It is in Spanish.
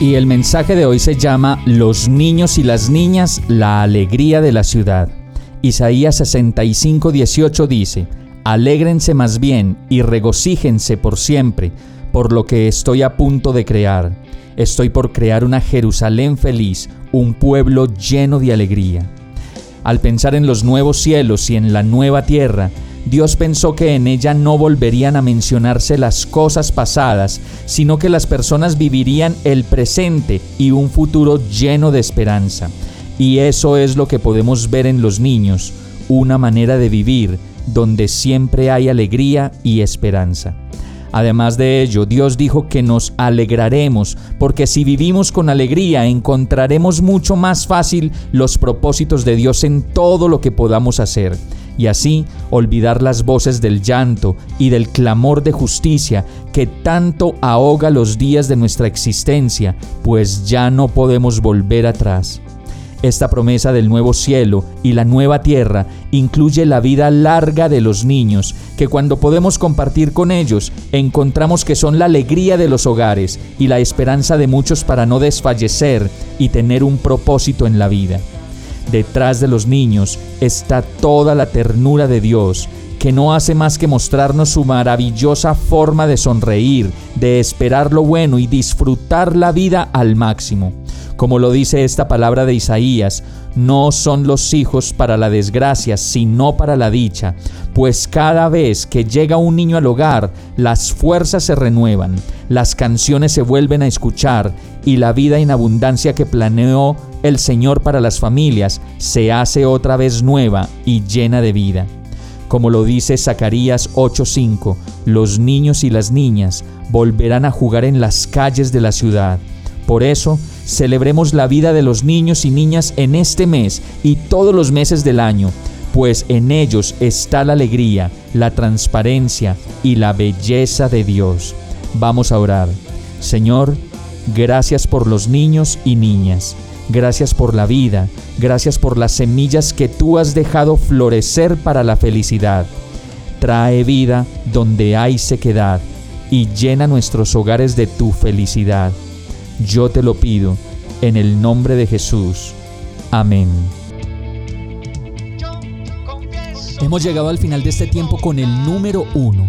Y el mensaje de hoy se llama Los niños y las niñas, la alegría de la ciudad. Isaías 65, 18 dice, Alégrense más bien y regocíjense por siempre por lo que estoy a punto de crear. Estoy por crear una Jerusalén feliz, un pueblo lleno de alegría. Al pensar en los nuevos cielos y en la nueva tierra, Dios pensó que en ella no volverían a mencionarse las cosas pasadas, sino que las personas vivirían el presente y un futuro lleno de esperanza. Y eso es lo que podemos ver en los niños, una manera de vivir donde siempre hay alegría y esperanza. Además de ello, Dios dijo que nos alegraremos, porque si vivimos con alegría encontraremos mucho más fácil los propósitos de Dios en todo lo que podamos hacer, y así olvidar las voces del llanto y del clamor de justicia que tanto ahoga los días de nuestra existencia, pues ya no podemos volver atrás. Esta promesa del nuevo cielo y la nueva tierra incluye la vida larga de los niños, que cuando podemos compartir con ellos, encontramos que son la alegría de los hogares y la esperanza de muchos para no desfallecer y tener un propósito en la vida. Detrás de los niños está toda la ternura de Dios, que no hace más que mostrarnos su maravillosa forma de sonreír, de esperar lo bueno y disfrutar la vida al máximo. Como lo dice esta palabra de Isaías, no son los hijos para la desgracia, sino para la dicha, pues cada vez que llega un niño al hogar, las fuerzas se renuevan, las canciones se vuelven a escuchar y la vida en abundancia que planeó el Señor para las familias se hace otra vez nueva y llena de vida. Como lo dice Zacarías 8:5, los niños y las niñas volverán a jugar en las calles de la ciudad. Por eso, Celebremos la vida de los niños y niñas en este mes y todos los meses del año, pues en ellos está la alegría, la transparencia y la belleza de Dios. Vamos a orar. Señor, gracias por los niños y niñas. Gracias por la vida, gracias por las semillas que tú has dejado florecer para la felicidad. Trae vida donde hay sequedad y llena nuestros hogares de tu felicidad. Yo te lo pido en el nombre de Jesús. Amén. Hemos llegado al final de este tiempo con el número uno.